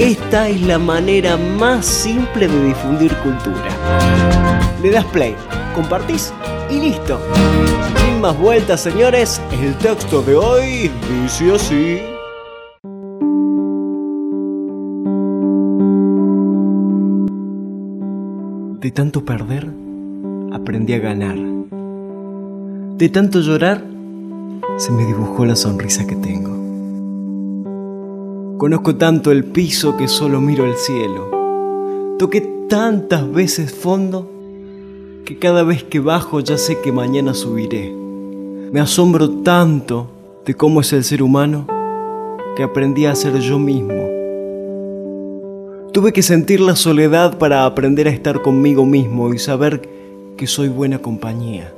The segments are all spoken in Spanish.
Esta es la manera más simple de difundir cultura. Le das play, compartís y listo. Sin más vueltas, señores, el texto de hoy dice así. De tanto perder, aprendí a ganar. De tanto llorar, se me dibujó la sonrisa que tengo. Conozco tanto el piso que solo miro el cielo. Toqué tantas veces fondo que cada vez que bajo ya sé que mañana subiré. Me asombro tanto de cómo es el ser humano que aprendí a ser yo mismo. Tuve que sentir la soledad para aprender a estar conmigo mismo y saber que soy buena compañía.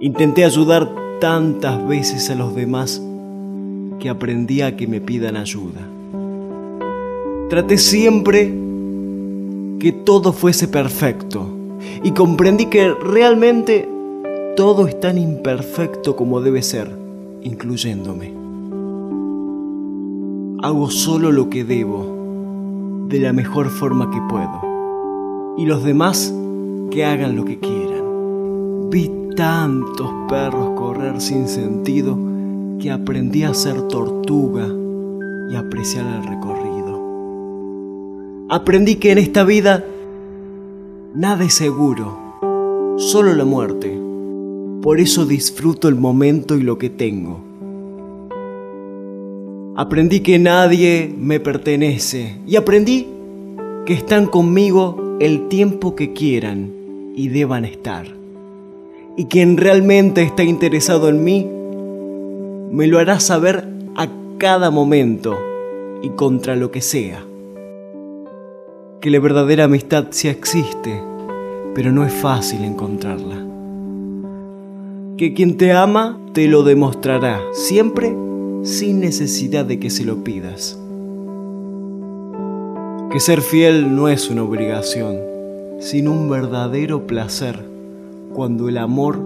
Intenté ayudar tantas veces a los demás que aprendí a que me pidan ayuda. Traté siempre que todo fuese perfecto y comprendí que realmente todo es tan imperfecto como debe ser, incluyéndome. Hago solo lo que debo, de la mejor forma que puedo, y los demás que hagan lo que quieran. Vi tantos perros correr sin sentido que aprendí a ser tortuga y apreciar el recorrido. Aprendí que en esta vida nada es seguro, solo la muerte. Por eso disfruto el momento y lo que tengo. Aprendí que nadie me pertenece y aprendí que están conmigo el tiempo que quieran y deban estar. Y quien realmente está interesado en mí me lo hará saber a cada momento y contra lo que sea. Que la verdadera amistad sí existe, pero no es fácil encontrarla. Que quien te ama te lo demostrará, siempre sin necesidad de que se lo pidas. Que ser fiel no es una obligación, sino un verdadero placer cuando el amor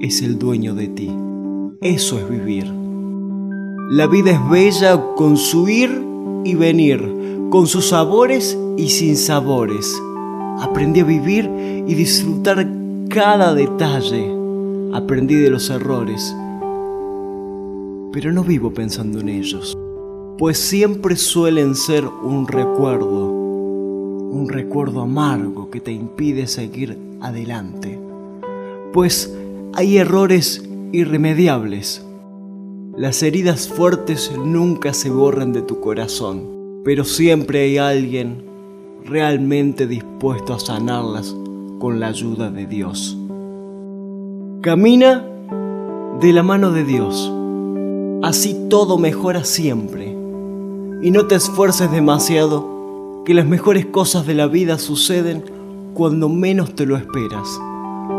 es el dueño de ti. Eso es vivir. La vida es bella con su ir y venir, con sus sabores y sin sabores. Aprendí a vivir y disfrutar cada detalle. Aprendí de los errores. Pero no vivo pensando en ellos, pues siempre suelen ser un recuerdo, un recuerdo amargo que te impide seguir adelante. Pues hay errores irremediables. Las heridas fuertes nunca se borran de tu corazón, pero siempre hay alguien realmente dispuesto a sanarlas con la ayuda de Dios. Camina de la mano de Dios. Así todo mejora siempre. Y no te esfuerces demasiado, que las mejores cosas de la vida suceden cuando menos te lo esperas.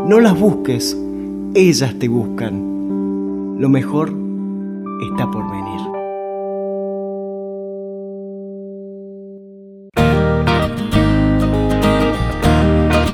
No las busques, ellas te buscan. Lo mejor está por venir.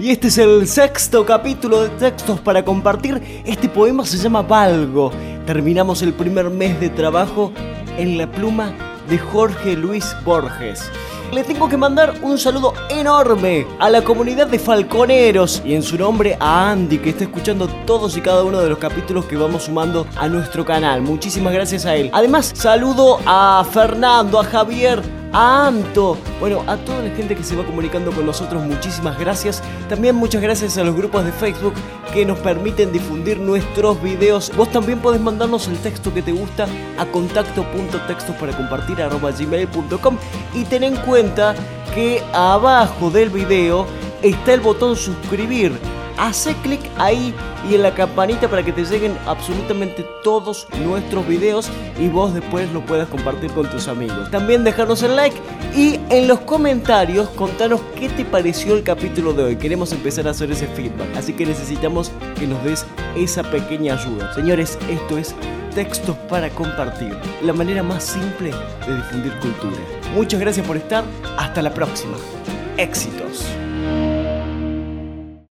Y este es el sexto capítulo de textos para compartir. Este poema se llama Valgo. Terminamos el primer mes de trabajo en la pluma de Jorge Luis Borges le tengo que mandar un saludo enorme a la comunidad de falconeros y en su nombre a Andy que está escuchando todos y cada uno de los capítulos que vamos sumando a nuestro canal. Muchísimas gracias a él. Además, saludo a Fernando, a Javier, a Anto, bueno, a toda la gente que se va comunicando con nosotros, muchísimas gracias. También muchas gracias a los grupos de Facebook que nos permiten difundir nuestros videos. Vos también podés mandarnos el texto que te gusta a contacto.textos para compartir gmail.com y ten en cuenta que abajo del video está el botón suscribir hace clic ahí y en la campanita para que te lleguen absolutamente todos nuestros videos y vos después lo puedas compartir con tus amigos. También dejarnos el like y en los comentarios contanos qué te pareció el capítulo de hoy. Queremos empezar a hacer ese feedback, así que necesitamos que nos des esa pequeña ayuda. Señores, esto es textos para compartir, la manera más simple de difundir cultura. Muchas gracias por estar, hasta la próxima. Éxitos.